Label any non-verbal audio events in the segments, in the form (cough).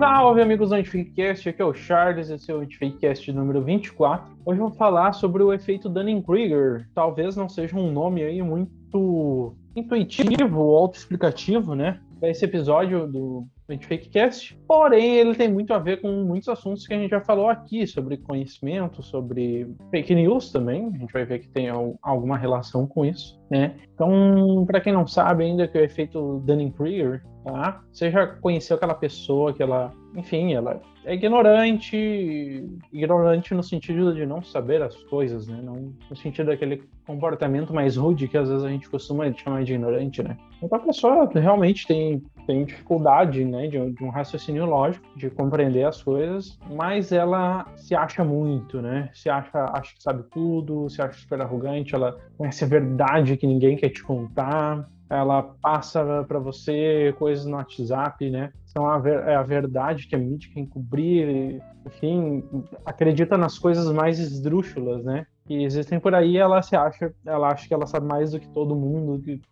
Salve, amigos do Antifakecast, aqui é o Charles, esse é o Antifakecast número 24. Hoje vou falar sobre o efeito Dunning-Kruger. Talvez não seja um nome aí muito intuitivo ou autoexplicativo, né? Para esse episódio do Antifakecast. Porém, ele tem muito a ver com muitos assuntos que a gente já falou aqui, sobre conhecimento, sobre fake news também. A gente vai ver que tem alguma relação com isso, né? Então, para quem não sabe ainda que o efeito Dunning-Kruger, tá? Você já conheceu aquela pessoa que ela, enfim, ela é ignorante, ignorante no sentido de não saber as coisas, né? Não no sentido daquele comportamento mais rude que às vezes a gente costuma chamar de ignorante, né? Então a pessoa realmente tem, tem dificuldade, né, de, de um raciocínio lógico, de compreender as coisas, mas ela se acha muito, né? Se acha, acha que sabe tudo, se acha super arrogante, ela conhece a verdade que ninguém quer te contar, ela passa para você coisas no WhatsApp, né? São a, ver, é a verdade que a mídia quer encobrir, enfim, acredita nas coisas mais esdrúxulas, né? Que existem por aí, ela se acha, ela acha que ela sabe mais do que todo mundo, que,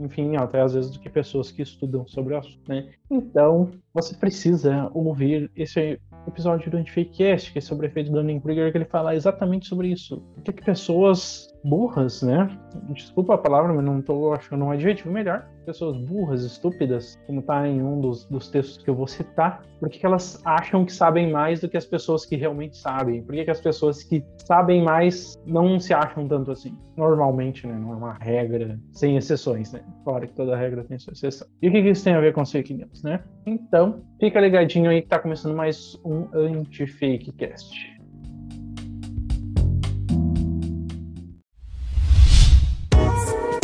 enfim, até às vezes do que pessoas que estudam sobre o assunto, né? Então, você precisa ouvir esse episódio do Antifakecast, que é sobre o efeito Dunning-Kruger, que ele fala exatamente sobre isso. Por que, que pessoas burras, né? Desculpa a palavra, mas não estou achando um adjetivo melhor. Pessoas burras, estúpidas, como está em um dos, dos textos que eu vou citar, porque elas acham que sabem mais do que as pessoas que realmente sabem? Por que, que as pessoas que sabem mais não se acham tanto assim? Normalmente, né? Não é uma regra, sem exceções, né? Claro que toda regra tem sua exceção. E o que, que isso tem a ver com fake news, né? Então, fica ligadinho aí que está começando mais um Anti-Fake Cast.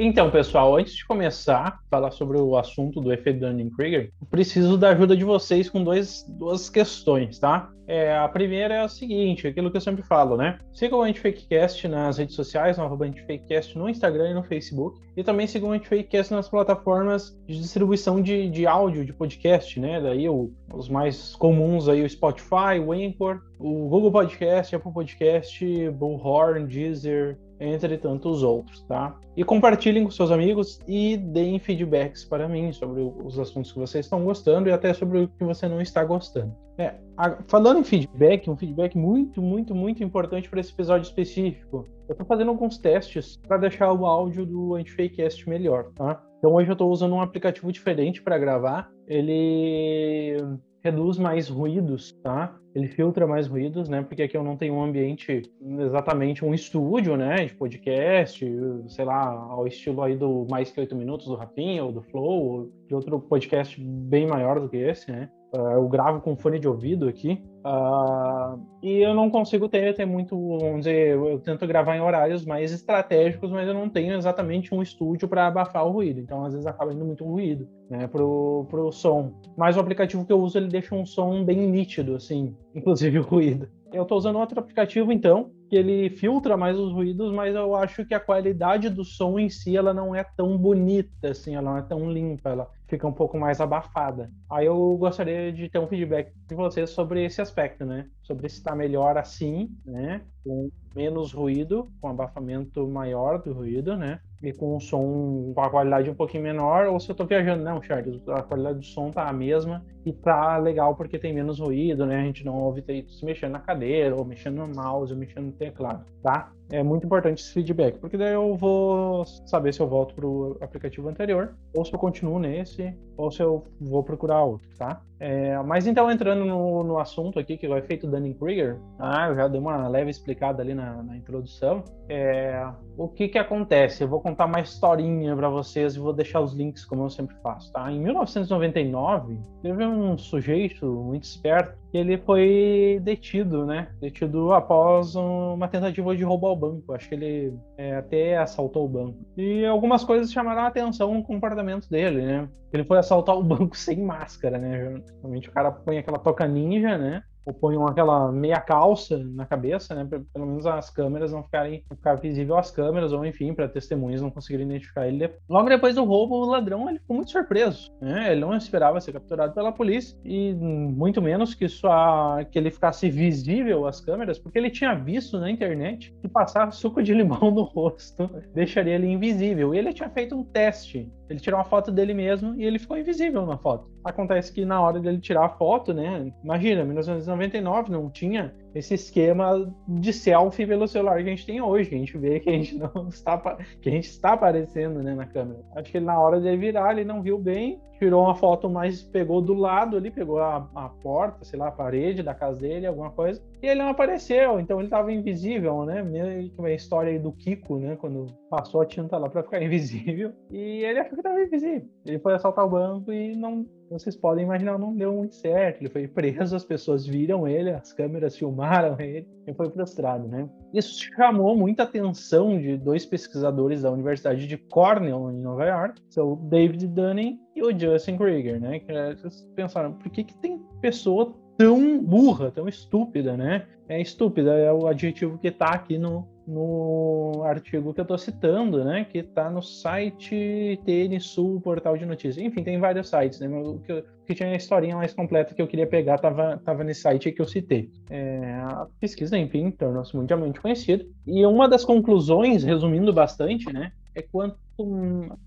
Então, pessoal, antes de começar a falar sobre o assunto do efeito Dunning-Kruger, preciso da ajuda de vocês com dois, duas questões, tá? É, a primeira é a seguinte, aquilo que eu sempre falo, né? Siga o Antifakecast nas redes sociais, no Antifakecast no Instagram e no Facebook. E também siga o Antifakecast nas plataformas de distribuição de, de áudio, de podcast, né? Daí o, os mais comuns aí, o Spotify, o Anchor, o Google Podcast, Apple Podcast, Bullhorn, Deezer, entre tantos outros, tá? E compartilhem com seus amigos e deem feedbacks para mim sobre os assuntos que vocês estão gostando e até sobre o que você não está gostando. É, a, falando em feedback, um feedback muito, muito, muito importante para esse episódio específico. Eu estou fazendo alguns testes para deixar o áudio do Antifakecast melhor, tá? Então hoje eu estou usando um aplicativo diferente para gravar. Ele reduz mais ruídos, tá? Ele filtra mais ruídos, né? Porque aqui eu não tenho um ambiente exatamente um estúdio, né? De podcast, sei lá, ao estilo aí do Mais Que Oito Minutos do Rafinha ou do Flow, ou de outro podcast bem maior do que esse, né? Uh, eu gravo com fone de ouvido aqui. Uh, e eu não consigo ter, ter muito, vamos dizer, eu tento gravar em horários mais estratégicos, mas eu não tenho exatamente um estúdio para abafar o ruído. Então, às vezes, acaba indo muito ruído, né, pro, pro som. Mas o aplicativo que eu uso, ele deixa um som bem nítido, assim, (laughs) inclusive o ruído. Eu estou usando outro aplicativo, então, que ele filtra mais os ruídos, mas eu acho que a qualidade do som em si ela não é tão bonita, assim, ela não é tão limpa, ela fica um pouco mais abafada. Aí eu gostaria de ter um feedback de vocês sobre esse aspecto, né? Sobre se está melhor assim, né? Com menos ruído, com abafamento maior do ruído, né? E com um som com a qualidade um pouquinho menor, ou se eu estou viajando, não, Charles, a qualidade do som tá a mesma e tá legal porque tem menos ruído, né? A gente não ouve se mexendo na cadeira, ou mexendo no mouse, ou mexendo no teclado, tá? É muito importante esse feedback, porque daí eu vou saber se eu volto pro aplicativo anterior, ou se eu continuo nesse, ou se eu vou procurar outro, tá? É, mas então, entrando no, no, assunto aqui, que é o efeito Dunning-Kruger, ah, eu já dei uma leve explicada ali na, na introdução. É, o que que acontece? Eu vou contar uma historinha para vocês e vou deixar os links, como eu sempre faço, tá? Em 1999, teve um sujeito muito esperto que ele foi detido, né? Detido após uma tentativa de roubo ao banco. Acho que ele é, até assaltou o banco. E algumas coisas chamaram a atenção no comportamento dele, né? Ele foi assaltar o banco (laughs) sem máscara, né? Realmente o cara põe aquela toca ninja, né? Ou ponham aquela meia calça na cabeça, né? Pra, pelo menos as câmeras não ficarem ficar visível as câmeras, ou enfim, para testemunhas não conseguirem identificar ele. Logo depois do roubo, o ladrão ele ficou muito surpreso. Né? Ele não esperava ser capturado pela polícia e muito menos que só que ele ficasse visível às câmeras, porque ele tinha visto na internet que passar suco de limão no rosto (laughs) deixaria ele invisível. E ele tinha feito um teste. Ele tirou uma foto dele mesmo e ele ficou invisível na foto. Acontece que na hora dele tirar a foto, né? Imagina, 1999 não tinha esse esquema de selfie pelo celular que a gente tem hoje, a gente vê que a gente não (laughs) está que a gente está aparecendo, né, na câmera. Acho que ele, na hora de virar, ele não viu bem, tirou uma foto mais pegou do lado ali, pegou a, a porta, sei lá, a parede da casa dele, alguma coisa, e ele não apareceu, então ele estava invisível, né? A história do Kiko, né, quando passou a tinta lá para ficar (laughs) invisível, e ele achou que invisível. Ele foi assaltar o banco e não vocês podem imaginar, não deu muito certo. Ele foi preso, as pessoas viram ele, as câmeras filmaram ele e foi frustrado, né? Isso chamou muita atenção de dois pesquisadores da Universidade de Cornell, em Nova York, são David Dunning e o Justin Krieger, né? Que eles pensaram, por que, que tem pessoa tão burra, tão estúpida, né? É estúpida, é o adjetivo que está aqui no, no artigo que eu estou citando, né, que está no site TN Sul, portal de notícias. Enfim, tem vários sites, né, o que, que tinha a historinha mais completa que eu queria pegar estava tava nesse site que eu citei. É, a pesquisa, enfim, tornou-se mundialmente conhecida. E uma das conclusões, resumindo bastante, né, é quanto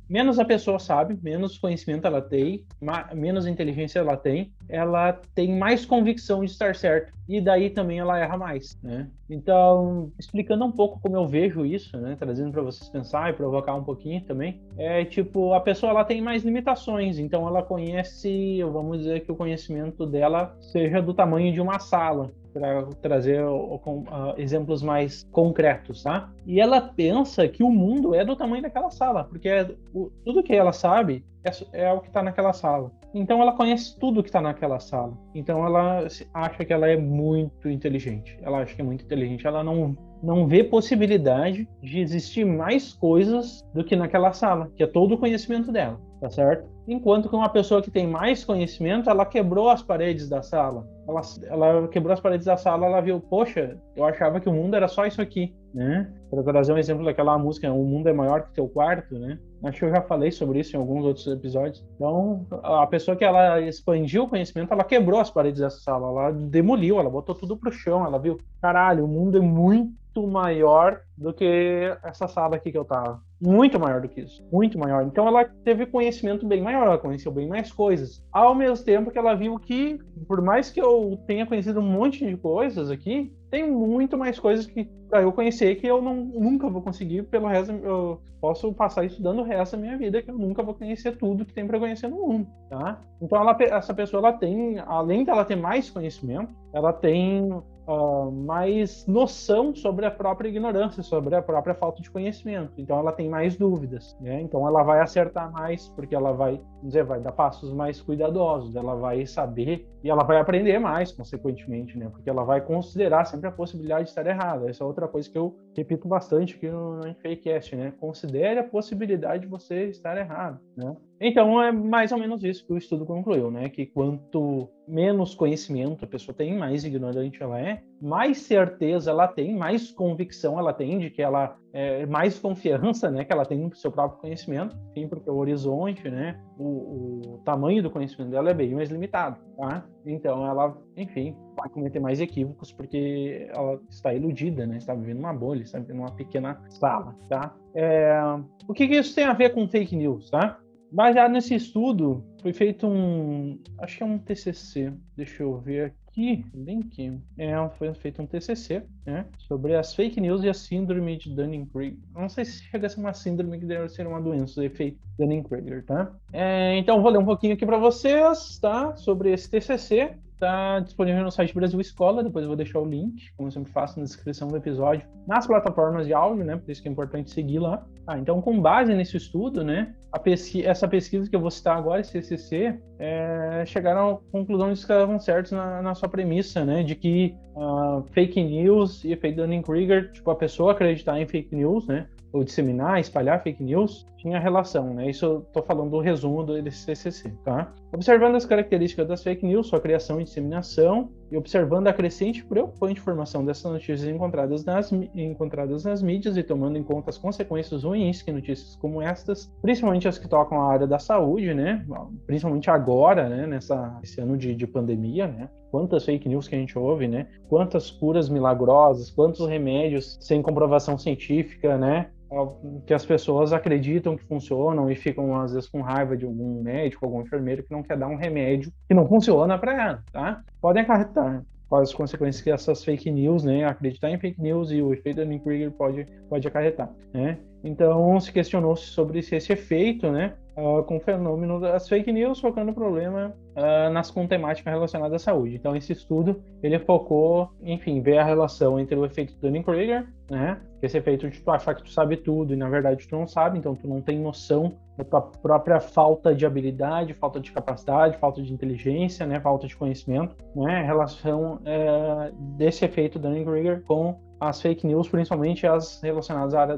menos a pessoa sabe, menos conhecimento ela tem, menos inteligência ela tem, ela tem mais convicção de estar certo. E daí também ela erra mais, né? Então, explicando um pouco como eu vejo isso, né, trazendo para vocês pensar e provocar um pouquinho também, é tipo a pessoa ela tem mais limitações, então ela conhece, vamos dizer que o conhecimento dela seja do tamanho de uma sala, para trazer uh, exemplos mais concretos, tá? E ela pensa que o mundo é do tamanho daquela sala, porque é, o, tudo que ela sabe é, é o que está naquela sala. Então ela conhece tudo que está naquela sala. Então ela acha que ela é muito inteligente. Ela acha que é muito inteligente. Ela não não vê possibilidade de existir mais coisas do que naquela sala, que é todo o conhecimento dela, tá certo? Enquanto que uma pessoa que tem mais conhecimento, ela quebrou as paredes da sala. Ela, ela quebrou as paredes da sala, ela viu, poxa, eu achava que o mundo era só isso aqui, né? Para trazer um exemplo daquela música, o mundo é maior que teu quarto, né? Acho que eu já falei sobre isso em alguns outros episódios. Então, a pessoa que ela expandiu o conhecimento, ela quebrou as paredes dessa sala, ela demoliu, ela botou tudo pro chão, ela viu, caralho, o mundo é muito maior do que essa sala aqui que eu tava. Muito maior do que isso. Muito maior. Então ela teve conhecimento bem maior, ela conheceu bem mais coisas. Ao mesmo tempo que ela viu que, por mais que eu tenha conhecido um monte de coisas aqui, tem muito mais coisas que para eu conhecer que eu não, nunca vou conseguir pelo resto eu posso passar estudando o resto da minha vida que eu nunca vou conhecer tudo que tem para conhecer no mundo tá então ela, essa pessoa ela tem além dela ter mais conhecimento ela tem uh, mais noção sobre a própria ignorância, sobre a própria falta de conhecimento. Então ela tem mais dúvidas, né? Então ela vai acertar mais porque ela vai dizer, vai dar passos mais cuidadosos, ela vai saber e ela vai aprender mais, consequentemente, né? Porque ela vai considerar sempre a possibilidade de estar errada. Essa é outra coisa que eu repito bastante aqui no, no Fakecast, né? Considere a possibilidade de você estar errado, né? Então é mais ou menos isso que o estudo concluiu, né? Que quanto menos conhecimento a pessoa tem, mais ignorante ela é, mais certeza ela tem, mais convicção ela tem de que ela é, mais confiança, né, que ela tem no seu próprio conhecimento, enfim, porque o horizonte, né, o, o, tamanho do conhecimento dela é bem mais limitado, tá? Então ela, enfim, vai cometer mais equívocos porque ela está iludida, né, está vivendo uma bolha, está vivendo uma pequena sala, tá? É, o que, que isso tem a ver com fake news, tá? Baseado nesse estudo, foi feito um, acho que é um TCC, deixa eu ver aqui, link, é, foi feito um TCC, né, sobre as fake news e a síndrome de Dunning-Kruger. Não sei se chega a ser uma síndrome que deve ser uma doença, o efeito Dunning-Kruger, tá? É, então, vou ler um pouquinho aqui para vocês, tá, sobre esse TCC. Está disponível no site Brasil Escola, depois eu vou deixar o link, como eu sempre faço na descrição do episódio, nas plataformas de áudio, né? Por isso que é importante seguir lá. Ah, então, com base nesse estudo, né, pesqui essa pesquisa que eu vou citar agora, CCC, é, chegaram à conclusão de que estavam certos na, na, sua premissa, né, de que uh, fake news e efeito Dunning-Kruger, tipo, a pessoa acreditar em fake news, né, ou disseminar, espalhar fake news, tinha relação, né? Isso eu tô falando do resumo do CCC, tá? Observando as características das fake news, sua criação e disseminação, e observando a crescente preocupante formação dessas notícias encontradas nas, encontradas nas mídias e tomando em conta as consequências ruins que notícias como estas, principalmente as que tocam a área da saúde, né? Principalmente agora, né? Nessa, esse ano de, de pandemia, né? Quantas fake news que a gente ouve, né? Quantas curas milagrosas, quantos remédios sem comprovação científica, né? Que as pessoas acreditam que funcionam e ficam às vezes com raiva de algum médico, algum enfermeiro que não quer dar um remédio que não funciona para ela, tá? Podem acarretar quais as consequências que essas fake news, né, acreditar em fake news e o efeito Dunning-Kruger pode pode acarretar, né? Então se questionou sobre esse efeito, né, uh, com o fenômeno das fake news, focando o problema uh, nas com temática relacionada à saúde. Então esse estudo ele focou, enfim, ver a relação entre o efeito Dunning-Kruger, né, esse efeito de tu achar que tu sabe tudo e na verdade tu não sabe, então tu não tem noção da tua própria falta de habilidade, falta de capacidade, falta de inteligência, né, falta de conhecimento, né, relação é, desse efeito Dunning-Kruger com as fake news, principalmente as relacionadas à área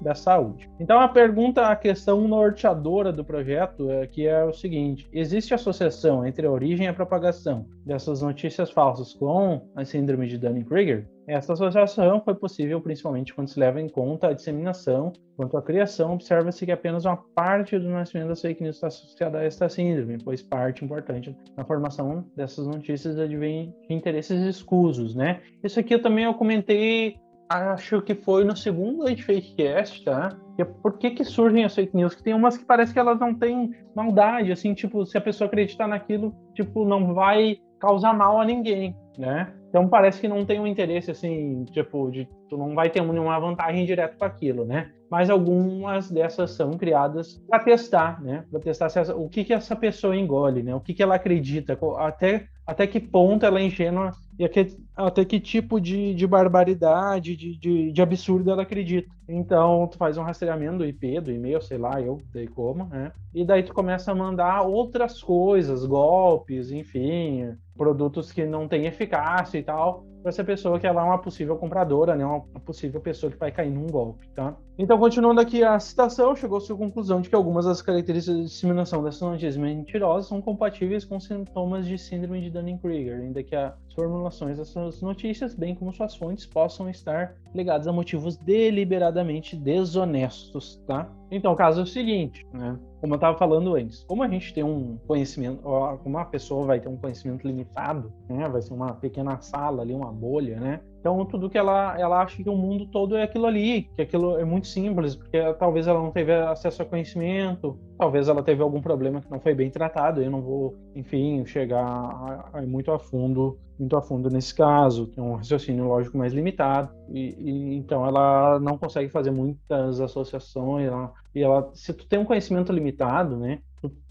da, saúde. Então a pergunta, a questão norteadora do projeto é que é o seguinte: existe associação entre a origem e a propagação dessas notícias falsas com a síndrome de Dunning-Kruger? Essa associação foi possível principalmente quando se leva em conta a disseminação, quanto à criação, observa-se que apenas uma parte do nascimento das fake news está associada a esta síndrome, pois parte importante na formação dessas notícias advém de interesses escusos, né? Isso aqui eu também eu comentei, acho que foi no segundo Fakecast, tá? Que é por que, que surgem as fake news? Que tem umas que parece que elas não têm maldade, assim, tipo, se a pessoa acreditar naquilo, tipo, não vai causar mal a ninguém, né? Então parece que não tem um interesse assim, tipo, de tu não vai ter nenhuma vantagem direto com aquilo, né? Mas algumas dessas são criadas para testar, né? Para testar essa, o que que essa pessoa engole, né? O que que ela acredita, até até que ponto ela é ingênua e até que tipo de, de barbaridade, de, de, de, absurdo ela acredita. Então, tu faz um rastreamento do IP, do e-mail, sei lá, eu sei como, né? E daí tu começa a mandar outras coisas, golpes, enfim, produtos que não têm eficácia e tal, para essa pessoa que ela é uma possível compradora, né? Uma possível pessoa que vai cair num golpe, tá? Então, continuando aqui a citação, chegou-se à conclusão de que algumas das características de disseminação dessas notícias mentirosas são compatíveis com sintomas de síndrome de Dunning-Kruger, ainda que as formulações dessas notícias, bem como suas fontes, possam estar ligadas a motivos deliberadamente desonestos, tá? Então, o caso é o seguinte, né? Como eu estava falando antes, como a gente tem um conhecimento, como uma pessoa vai ter um conhecimento limitado, né? Vai ser uma pequena sala ali, uma bolha, né? Então, tudo que ela, ela acha que o mundo todo é aquilo ali, que aquilo é muito simples, porque talvez ela não teve acesso a conhecimento, talvez ela teve algum problema que não foi bem tratado. Eu não vou, enfim, chegar a, a muito a fundo, muito a fundo nesse caso. Tem um raciocínio lógico mais limitado e, e então ela não consegue fazer muitas associações. Ela, e ela, se tu tem um conhecimento limitado, né,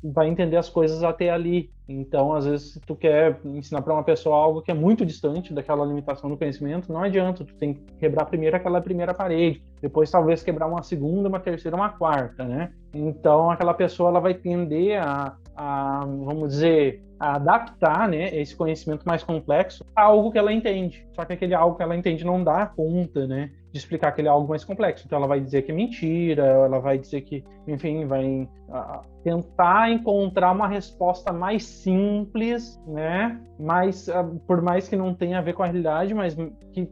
vai entender as coisas até ali. Então, às vezes, se tu quer ensinar para uma pessoa algo que é muito distante daquela limitação do conhecimento, não adianta. Tu tem que quebrar primeiro aquela primeira parede, depois talvez quebrar uma segunda, uma terceira, uma quarta, né? Então, aquela pessoa ela vai tender a, a vamos dizer, a adaptar né, esse conhecimento mais complexo a algo que ela entende. Só que aquele algo que ela entende não dá conta, né? De explicar aquele algo mais complexo. Então ela vai dizer que é mentira, ela vai dizer que, enfim, vai uh, tentar encontrar uma resposta mais simples, né? Mas uh, por mais que não tenha a ver com a realidade, mas que,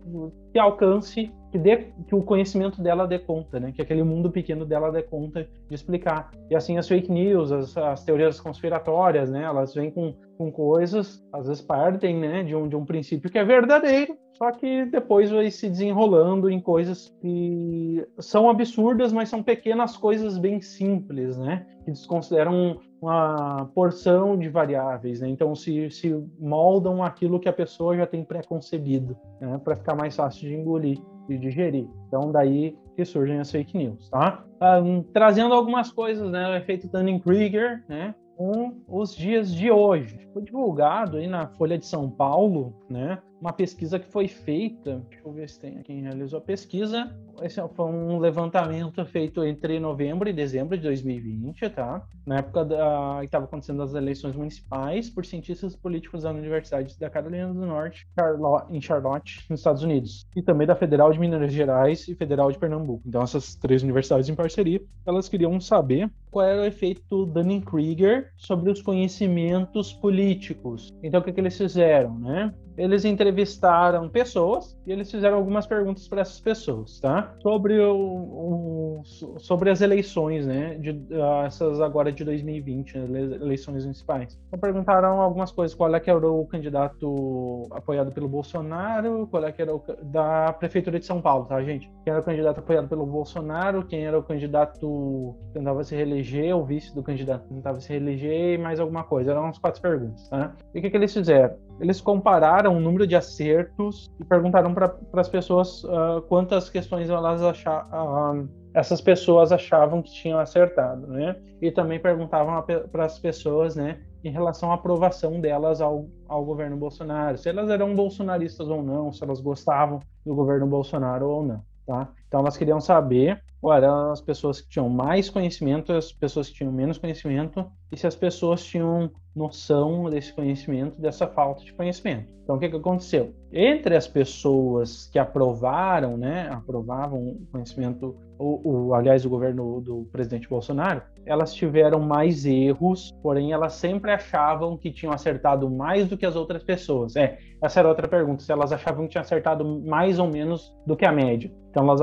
que alcance que, dê, que o conhecimento dela dê conta, né? Que aquele mundo pequeno dela dê conta de explicar. E assim as fake news, as, as teorias conspiratórias, né? Elas vêm com, com coisas, às vezes partem, né? De um, de um princípio que é verdadeiro, só que depois vai se desenrolando em coisas que são absurdas, mas são pequenas coisas bem simples, né? Que desconsideram uma porção de variáveis, né? Então se, se moldam aquilo que a pessoa já tem pré-concebido, né? Para ficar mais fácil de engolir e digerir. Então daí que surgem as fake news, tá? Um, trazendo algumas coisas, né? O efeito Dunning-Kruger, né? Com os dias de hoje. Foi divulgado aí na Folha de São Paulo, né? Uma pesquisa que foi feita, deixa eu ver se tem quem realizou a pesquisa. Esse foi um levantamento feito entre novembro e dezembro de 2020, tá? Na época da, que estava acontecendo as eleições municipais por cientistas políticos da Universidade da Carolina do Norte, em Charlotte, nos Estados Unidos, e também da Federal de Minas Gerais e Federal de Pernambuco. Então, essas três universidades em parceria, elas queriam saber qual era o efeito Dunning-Kruger sobre os conhecimentos políticos. Então, o que, que eles fizeram, né? Eles entrevistaram pessoas e eles fizeram algumas perguntas para essas pessoas, tá? Sobre, o, o, sobre as eleições, né? De, uh, essas agora de 2020, né? eleições municipais. Então, perguntaram algumas coisas. Qual é que era o candidato apoiado pelo Bolsonaro? Qual é que era o da Prefeitura de São Paulo, tá, gente? Quem era o candidato apoiado pelo Bolsonaro? Quem era o candidato que tentava se reeleger? o vice do candidato tentava se reeleger e mais alguma coisa. Eram umas quatro perguntas, tá? E o que, que eles fizeram? Eles compararam o número de acertos e perguntaram para as pessoas uh, quantas questões elas achavam. Uh, essas pessoas achavam que tinham acertado, né? E também perguntavam para as pessoas, né, em relação à aprovação delas ao, ao governo Bolsonaro, se elas eram bolsonaristas ou não, se elas gostavam do governo Bolsonaro ou não, tá? Então elas queriam saber eram as pessoas que tinham mais conhecimento, as pessoas que tinham menos conhecimento, e se as pessoas tinham noção desse conhecimento, dessa falta de conhecimento. Então, o que, que aconteceu? Entre as pessoas que aprovaram, né, aprovavam o conhecimento, o, o, aliás, o governo do presidente Bolsonaro, elas tiveram mais erros, porém elas sempre achavam que tinham acertado mais do que as outras pessoas. É, essa era outra pergunta, se elas achavam que tinham acertado mais ou menos do que a média. Então, elas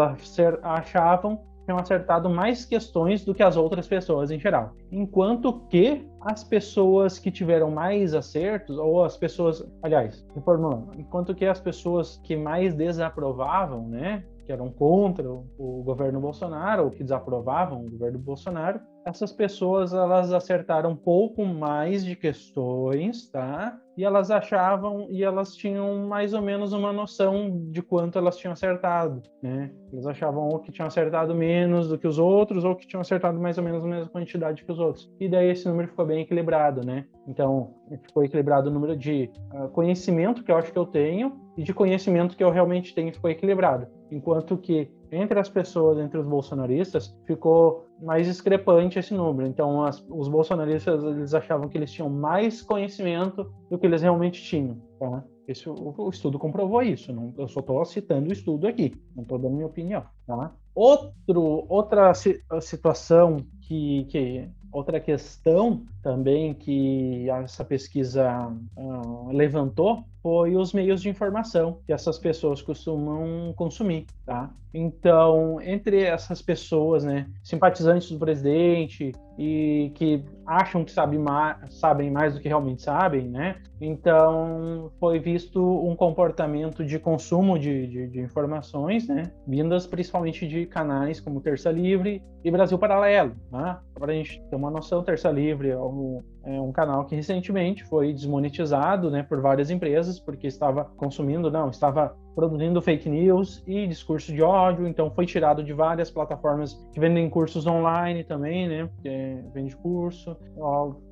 achavam tinham acertado mais questões do que as outras pessoas em geral. Enquanto que as pessoas que tiveram mais acertos, ou as pessoas, aliás, reformulando, enquanto que as pessoas que mais desaprovavam, né, que eram contra o governo Bolsonaro ou que desaprovavam o governo Bolsonaro, essas pessoas elas acertaram um pouco mais de questões, tá? E elas achavam e elas tinham mais ou menos uma noção de quanto elas tinham acertado, né? Eles achavam ou que tinham acertado menos do que os outros ou que tinham acertado mais ou menos a mesma quantidade que os outros. E daí esse número ficou bem equilibrado, né? Então, ficou equilibrado o número de uh, conhecimento que eu acho que eu tenho e de conhecimento que eu realmente tenho ficou equilibrado. Enquanto que entre as pessoas, entre os bolsonaristas, ficou mais discrepante esse número. Então, as, os bolsonaristas eles achavam que eles tinham mais conhecimento do que eles realmente tinham. Tá? Esse, o, o, estudo comprovou isso. Não, eu só estou citando o estudo aqui, não estou dando minha opinião. Tá? Outro, outra situação que, que Outra questão também que essa pesquisa uh, levantou foi os meios de informação que essas pessoas costumam consumir, tá? Então, entre essas pessoas, né, simpatizantes do presidente e que acham que sabe mais, sabem mais do que realmente sabem, né? Então, foi visto um comportamento de consumo de, de, de informações, né? Vindas principalmente de canais como Terça Livre e Brasil Paralelo, tá? Para a gente ter uma noção, Terça Livre é um, é um canal que recentemente foi desmonetizado, né, por várias empresas porque estava consumindo, não, estava produzindo fake news e discurso de ódio, então foi tirado de várias plataformas que vendem cursos online também, né? Que vende curso.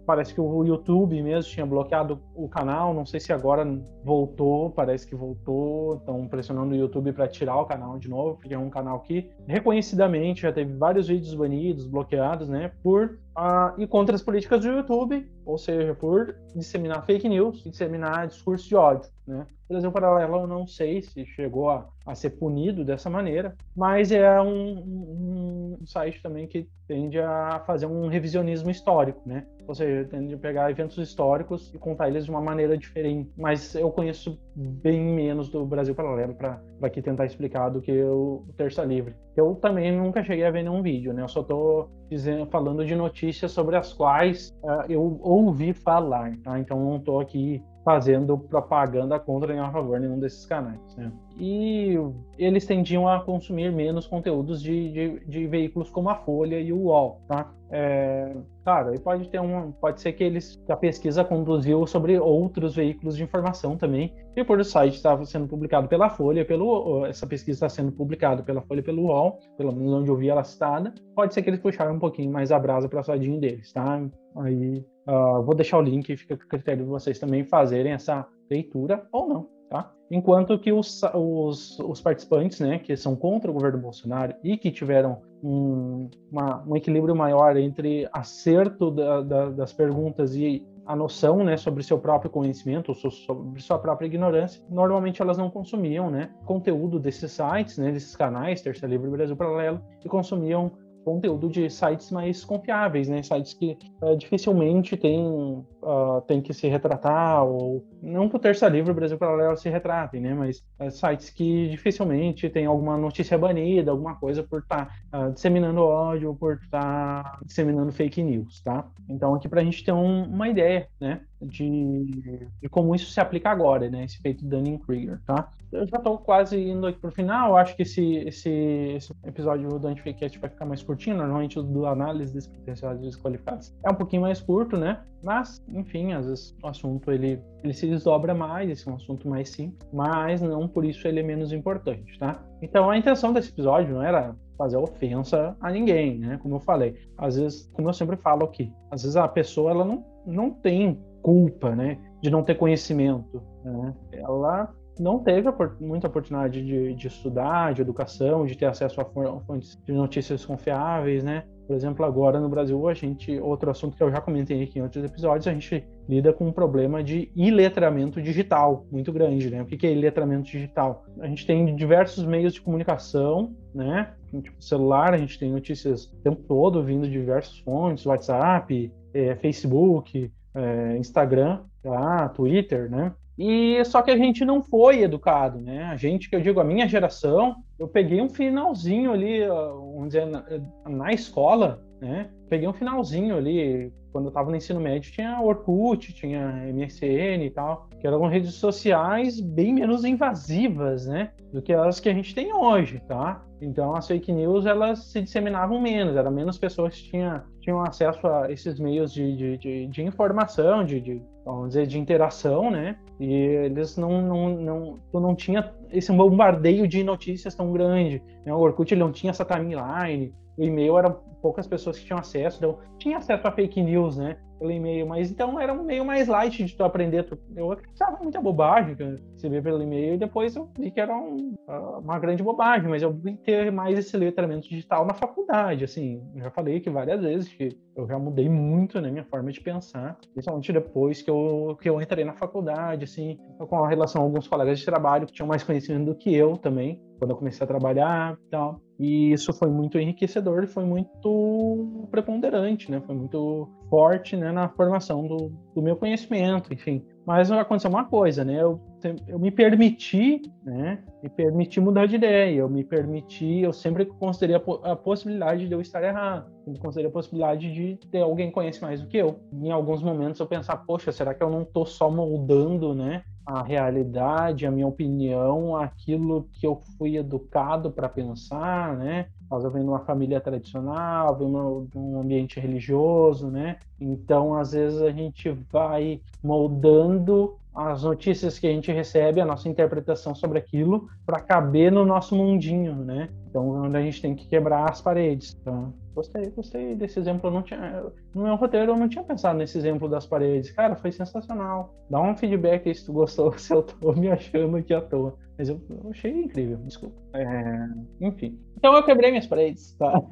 Parece que o YouTube mesmo tinha bloqueado o canal, não sei se agora voltou, parece que voltou, estão pressionando o YouTube para tirar o canal de novo, porque é um canal que reconhecidamente já teve vários vídeos banidos, bloqueados, né, por uh, e contra as políticas do YouTube, ou seja, por disseminar fake news, disseminar discurso de ódio, né? Brasil Paralelo eu não sei se chegou a, a ser punido dessa maneira, mas é um, um, site também que tende a fazer um revisionismo histórico, né? Ou seja, tende a pegar eventos históricos e contar eles de uma maneira diferente. Mas eu conheço bem menos do Brasil Paralelo para aqui tentar explicar do que o Terça Livre. Eu também nunca cheguei a ver nenhum vídeo, né? Eu só estou dizendo, falando de notícias sobre as quais uh, eu ouvi falar, tá? Então não estou aqui fazendo propaganda contra nem a favor nenhum desses canais. Né? E eles tendiam a consumir menos conteúdos de, de, de veículos como a Folha e o UOL. Tá? É, claro, e pode ter um, pode ser que eles a pesquisa conduziu sobre outros veículos de informação também. E por o site estava sendo publicado pela Folha, pelo essa pesquisa está sendo publicada pela Folha, pelo UOL, pelo menos onde eu vi ela citada. Pode ser que eles puxaram um pouquinho mais a brasa para o sadinho deles, tá? Aí Uh, vou deixar o link, fica a critério de vocês também fazerem essa leitura ou não, tá? Enquanto que os, os, os participantes, né, que são contra o governo Bolsonaro e que tiveram um, uma, um equilíbrio maior entre acerto da, da, das perguntas e a noção, né, sobre seu próprio conhecimento, sobre sua própria ignorância, normalmente elas não consumiam, né, conteúdo desses sites, né, desses canais, Terça Livre Brasil Paralelo, e consumiam conteúdo de sites mais confiáveis, né? Sites que uh, dificilmente tem, uh, tem que se retratar, ou não por Terça Livre, o Brasil Paralelo se retratem, né? Mas uh, sites que dificilmente tem alguma notícia banida, alguma coisa por estar tá, disseminando ódio, por estar tá disseminando fake news, tá? Então, aqui para a gente ter um, uma ideia, né? De, de, como isso se aplica agora, né? Esse feito Dunning-Krieger, tá? Eu já estou quase indo aqui pro final, acho que esse, esse, esse episódio do Antificast vai ficar mais curtinho, normalmente o do análise dos potenciais desqualificados é um pouquinho mais curto, né? Mas, enfim, às vezes o assunto ele, ele se desdobra mais, esse é um assunto mais simples, mas não por isso ele é menos importante, tá? Então a intenção desse episódio não era fazer ofensa a ninguém, né? Como eu falei, às vezes, como eu sempre falo aqui, às vezes a pessoa ela não, não tem culpa, né, de não ter conhecimento, né? Ela não teve muita oportunidade de, de, estudar, de educação, de ter acesso a fontes de notícias confiáveis, né? Por exemplo, agora no Brasil, a gente, outro assunto que eu já comentei aqui em outros episódios, a gente lida com um problema de iletramento digital muito grande, né? O que é iletramento digital? A gente tem diversos meios de comunicação, né? Tipo, celular, a gente tem notícias o tempo todo vindo de diversas fontes, WhatsApp, é, Facebook, é, Instagram, tá? Twitter, né? E só que a gente não foi educado, né? A gente, que eu digo, a minha geração, eu peguei um finalzinho ali, vamos dizer, na, na escola, né? Peguei um finalzinho ali, quando eu estava no ensino médio, tinha Orkut, tinha MSN e tal, que eram redes sociais bem menos invasivas, né? Do que as que a gente tem hoje, tá? Então as fake news, elas se disseminavam menos, eram menos pessoas que tinham, tinham acesso a esses meios de, de, de, de informação, de, de vamos dizer, de interação, né? E eles não, não, não, tu não tinha esse bombardeio de notícias tão grande. Né? O Orkut ele não tinha essa timeline, o e-mail eram poucas pessoas que tinham acesso, então tinha acesso a fake news, né? Pelo e-mail, mas então era um meio mais light de tu aprender. Eu acreditava muita bobagem que você vê pelo e-mail e depois eu vi que era um, ah, uma grande bobagem, mas eu vi ter mais esse letramento digital na faculdade, assim. Eu já falei que várias vezes que eu já mudei muito né, minha forma de pensar, principalmente depois que eu, que eu entrei na faculdade, assim, com relação a alguns colegas de trabalho que tinham mais conhecimento do que eu também, quando eu comecei a trabalhar e tal. E isso foi muito enriquecedor e foi muito preponderante, né? Foi muito forte né, na formação do, do meu conhecimento, enfim. Mas aconteceu uma coisa, né? Eu, eu me permiti, né? Me permiti mudar de ideia. Eu me permiti, eu sempre considerei a, a possibilidade de eu estar errado. Eu considerei a possibilidade de ter alguém que conhece mais do que eu. Em alguns momentos eu pensar, poxa, será que eu não estou só moldando, né? a realidade, a minha opinião, aquilo que eu fui educado para pensar, né? Nós vem de uma família tradicional, vem de um ambiente religioso, né? Então, às vezes a gente vai moldando as notícias que a gente recebe, a nossa interpretação sobre aquilo, para caber no nosso mundinho, né? Então, a gente tem que quebrar as paredes. Tá? Gostei, gostei desse exemplo. Eu não tinha, no meu roteiro, eu não tinha pensado nesse exemplo das paredes. Cara, foi sensacional. Dá um feedback aí se tu gostou, (laughs) se eu tô me achando aqui à toa. Mas eu, eu achei incrível, desculpa. É, enfim. Então eu quebrei minhas paredes, tá?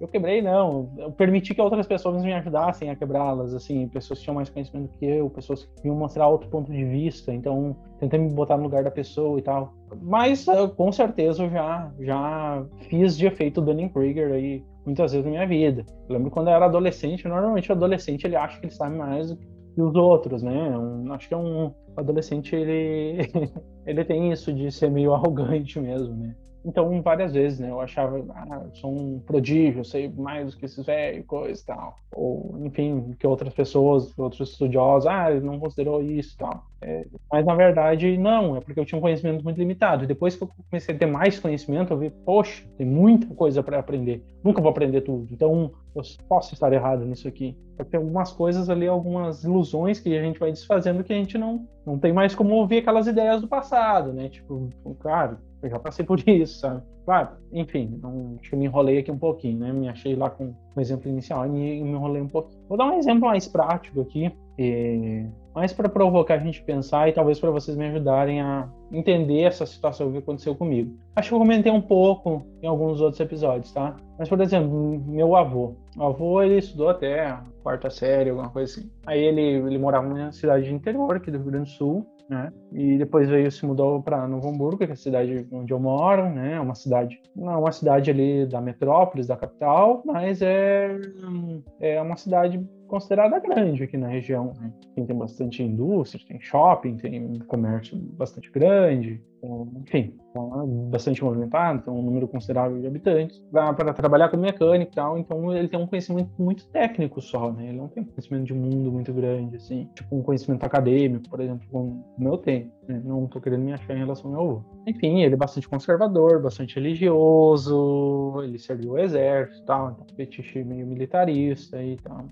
eu quebrei, não. Eu permiti que outras pessoas me ajudassem a quebrá-las, assim, pessoas que tinham mais conhecimento que eu, pessoas que iam mostrar outro ponto de vista, então tentei me botar no lugar da pessoa e tal. Mas com certeza eu já, já fiz de efeito Dunning-Krieger aí muitas vezes na minha vida. Eu lembro quando eu era adolescente, normalmente o adolescente ele acha que ele sabe mais que os outros, né? Um, acho que é um adolescente ele (laughs) ele tem isso de ser meio (laughs) arrogante mesmo, né? Então, várias vezes, né? Eu achava, ah, sou um prodígio, sei mais do que esses velhos, coisa e tal. Ou, enfim, que outras pessoas, outros estudiosos, ah, ele não considerou isso e tal. É, mas, na verdade, não, é porque eu tinha um conhecimento muito limitado. Depois que eu comecei a ter mais conhecimento, eu vi, poxa, tem muita coisa para aprender. Nunca vou aprender tudo. Então, eu posso estar errado nisso aqui. Tem algumas coisas ali, algumas ilusões que a gente vai desfazendo que a gente não, não tem mais como ouvir aquelas ideias do passado, né? Tipo, claro, eu já passei por (laughs) isso, sabe? Claro, enfim, não, acho que me enrolei aqui um pouquinho, né? Me achei lá com o exemplo inicial e me, me enrolei um pouquinho. Vou dar um exemplo mais prático aqui, E mais para provocar a gente pensar e talvez para vocês me ajudarem a entender essa situação que aconteceu comigo. Acho que eu comentei um pouco em alguns outros episódios, tá? Mas, por exemplo, meu avô. O avô, ele estudou até quarta série, alguma coisa assim. Aí ele, ele morava numa cidade de interior aqui do Rio Grande do Sul, né? E depois veio se mudou para Novo Hamburgo, que é a cidade onde eu moro, né? É uma cidade, não é uma cidade ali da metrópolis, da capital, mas é é uma cidade considerada grande aqui na região. Né? Tem bastante indústria, tem shopping, tem comércio bastante grande, enfim, bastante movimentado, tem um número considerável de habitantes, para trabalhar com mecânica e tal, então ele tem um conhecimento muito técnico só, né? Ele não tem um conhecimento de mundo muito grande, assim, tipo um conhecimento acadêmico, por exemplo, como o meu tem. Né? Não estou querendo me achar em relação ao meu avô. Enfim, ele é bastante conservador, bastante religioso, ele serviu o exército e tal, então, fetiche meio militarista e tal.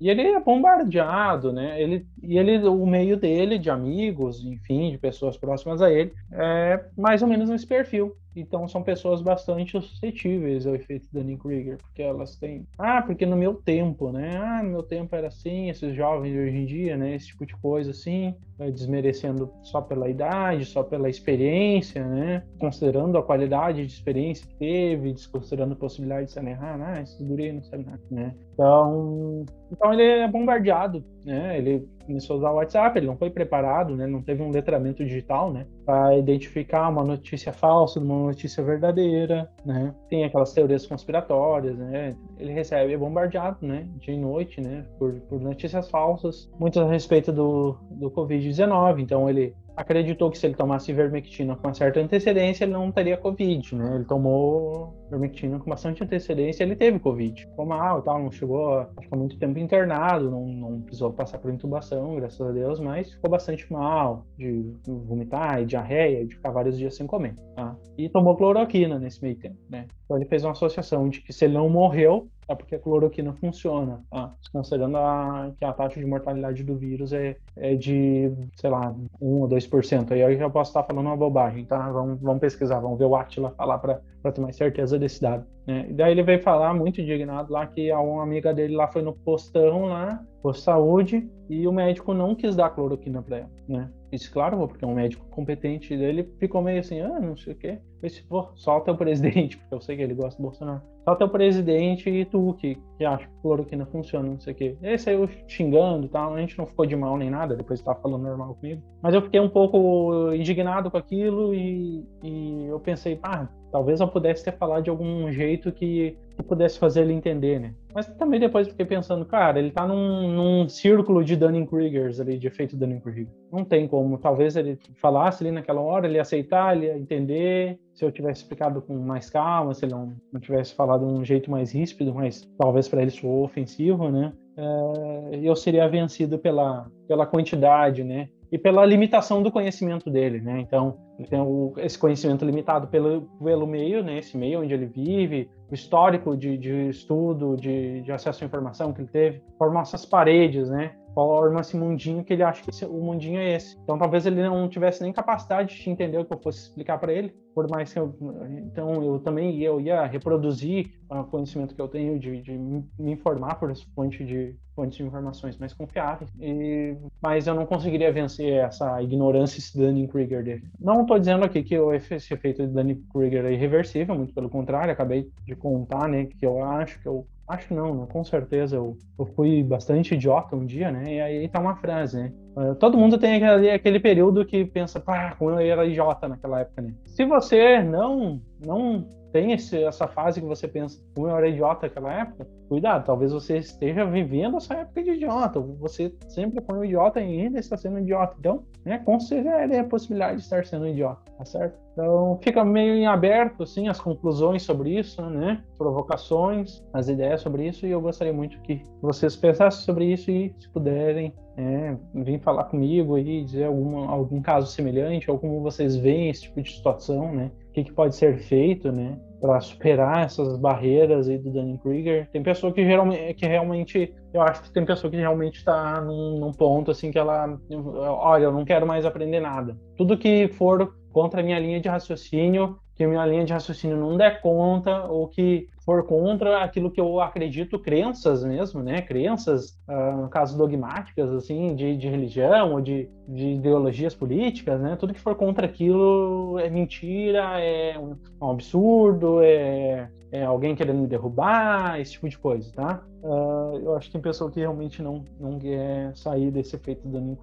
E ele é bombardeado, né? Ele, e ele, o meio dele, de amigos, enfim, de pessoas próximas a ele, é mais ou menos nesse perfil. Então são pessoas bastante suscetíveis ao efeito Dunning-Kruger, porque elas têm, ah, porque no meu tempo, né? Ah, no meu tempo era assim, esses jovens de hoje em dia, né? Esse tipo de coisa assim, né? desmerecendo só pela idade, só pela experiência, né? Considerando a qualidade de experiência que teve, desconsiderando a possibilidade de se errar, ah, esse guri não sabe nada, né? Então, então ele é bombardeado, né? Ele começou a usar o WhatsApp, ele não foi preparado, né? Não teve um letramento digital, né? Para identificar uma notícia falsa de uma notícia verdadeira, né? Tem aquelas teorias conspiratórias, né? Ele recebe, é bombardeado, né? Dia e noite, né? Por, por notícias falsas, muitas a respeito do, do Covid-19. Então ele acreditou que se ele tomasse ivermectina com uma certa antecedência, ele não teria Covid, né? Ele tomou ivermectina com bastante antecedência, ele teve Covid. Ficou mal e tal, não chegou a ficar muito tempo internado, não, não precisou passar por intubação, graças a Deus, mas ficou bastante mal, de vomitar, e diarreia, de ficar vários dias sem comer, tá? E tomou cloroquina nesse meio tempo, né? Então ele fez uma associação de que se ele não morreu, é porque a cloroquina funciona, tá? Considerando a, que a taxa de mortalidade do vírus é, é de, sei lá, 1 ou 2%. Aí eu já posso estar falando uma bobagem, tá? Vamos, vamos pesquisar, vamos ver o Atila falar para ter mais certeza desse dado. Né? E daí ele veio falar, muito indignado lá, que uma amiga dele lá foi no postão lá, posto saúde, e o médico não quis dar cloroquina para ela, né? Disse, claro, porque é um médico competente dele, ficou meio assim, ah, não sei o quê. Eu disse, pô, solta o presidente, (laughs) porque eu sei que ele gosta do Bolsonaro. Solta o presidente e tu, que, que acha que cloroquina funciona, não sei o quê. Ele saiu xingando e tal, a gente não ficou de mal nem nada, depois tava falando normal comigo. Mas eu fiquei um pouco indignado com aquilo e, e eu pensei, pá, talvez eu pudesse ter falado de algum jeito que, que pudesse fazer ele entender, né? Mas também depois fiquei pensando, cara, ele tá num, num círculo de Dunning-Krigers ali, de efeito Dunning-Kruger. Não tem como. Talvez ele falasse ali naquela hora, ele ia aceitar, ele ia entender. Se eu tivesse explicado com mais calma, se ele não, não tivesse falado de um jeito mais ríspido, mas talvez para ele soou ofensivo, né? É, eu seria vencido pela, pela quantidade, né? E pela limitação do conhecimento dele, né? Então, tem o, esse conhecimento limitado pelo, pelo meio, né? Esse meio onde ele vive, o histórico de, de estudo, de, de, acesso à informação que ele teve, forma essas paredes, né? Forma esse mundinho que ele acha que esse, o mundinho é esse. Então talvez ele não tivesse nem capacidade de entender o que eu fosse explicar para ele, por mais que eu, então eu também eu ia reproduzir o conhecimento que eu tenho de, de me informar por fonte de fontes de informações mais confiáveis. E, mas eu não conseguiria vencer essa ignorância, esse Dunning-Kruger dele. Não estou dizendo aqui que esse efeito de Dunning-Kruger é irreversível, muito pelo contrário, acabei de contar, né, que eu acho que eu acho não, né, com certeza eu, eu fui bastante idiota um dia, né? E aí tá uma frase, né? Uh, todo mundo tem aquele, aquele período que pensa, pá, como eu era idiota naquela época, né? Se você não não tem esse, essa fase que você pensa, como eu era idiota naquela época, cuidado, talvez você esteja vivendo essa época de idiota. Você sempre foi um idiota e ainda está sendo um idiota. Então, né, considere a possibilidade de estar sendo um idiota, tá certo? Então, fica meio em aberto, assim, as conclusões sobre isso, né? Provocações, as ideias sobre isso, e eu gostaria muito que vocês pensassem sobre isso e, se puderem, é, vir falar comigo e dizer alguma, algum caso semelhante, ou como vocês veem esse tipo de situação, né? O que, que pode ser feito, né? Para superar essas barreiras aí do Dunning-Kruger. Tem pessoa que geralmente, que realmente, eu acho que tem pessoa que realmente está num, num ponto assim que ela, olha, eu não quero mais aprender nada. Tudo que for contra a minha linha de raciocínio, que a minha linha de raciocínio não der conta, ou que for contra aquilo que eu acredito, crenças mesmo, né? Crenças, uh, no caso, dogmáticas, assim, de, de religião ou de, de, ideologias políticas, né? Tudo que for contra aquilo é mentira, é um, um absurdo, é, é, alguém querendo me derrubar, esse tipo de coisa, tá? Uh, eu acho que tem pessoa que realmente não, não quer sair desse efeito do né?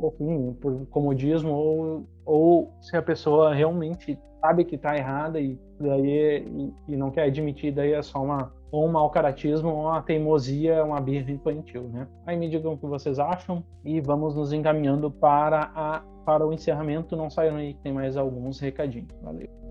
enfim, por comodismo ou, ou se a pessoa realmente sabe que está errada e daí e, e, não quer admitir, daí é só uma ou um mau caratismo ou uma teimosia, uma birra infantil, né? Aí me digam o que vocês acham e vamos nos encaminhando para a para o encerramento. Não saiam aí que tem mais alguns recadinhos. Valeu.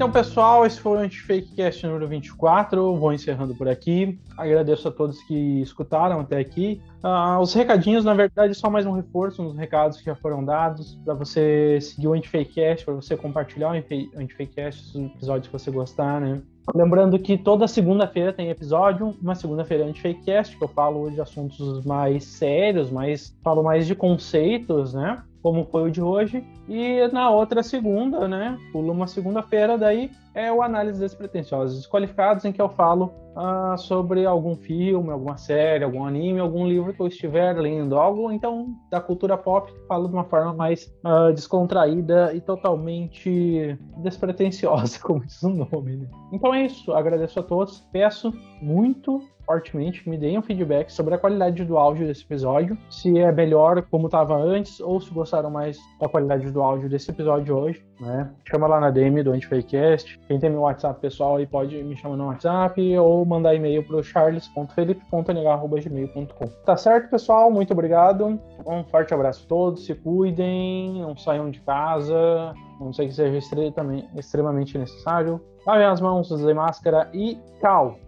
Então, pessoal, esse foi o Antifakecast número 24. Vou encerrando por aqui. Agradeço a todos que escutaram até aqui. Uh, os recadinhos, na verdade, só mais um reforço nos recados que já foram dados. Para você seguir o Antifakecast, para você compartilhar o Antifakecast, os episódios que você gostar, né? Lembrando que toda segunda-feira tem episódio, uma segunda-feira anti-fakecast, que eu falo de assuntos mais sérios, mais falo mais de conceitos, né? Como foi o de hoje, e na outra segunda, né, pula uma segunda-feira, daí é o Análise Despretensiosos Desqualificados, em que eu falo ah, sobre algum filme, alguma série, algum anime, algum livro que eu estiver lendo, algo então da cultura pop, falo de uma forma mais ah, descontraída e totalmente despretensiosa, (laughs) como diz o nome. Né? Então é isso, agradeço a todos, peço muito fortemente me deem um feedback sobre a qualidade do áudio desse episódio, se é melhor como estava antes ou se gostaram mais da qualidade do áudio desse episódio hoje, né? Chama lá na DM do Antifakecast. Quem tem meu WhatsApp pessoal aí pode me chamar no WhatsApp ou mandar e-mail para o charles.felipe.nh.gmail.com. Tá certo, pessoal? Muito obrigado. Um forte abraço a todos. Se cuidem, não saiam de casa, não sei que seja extremamente necessário. Lavem as mãos, usem máscara e tchau!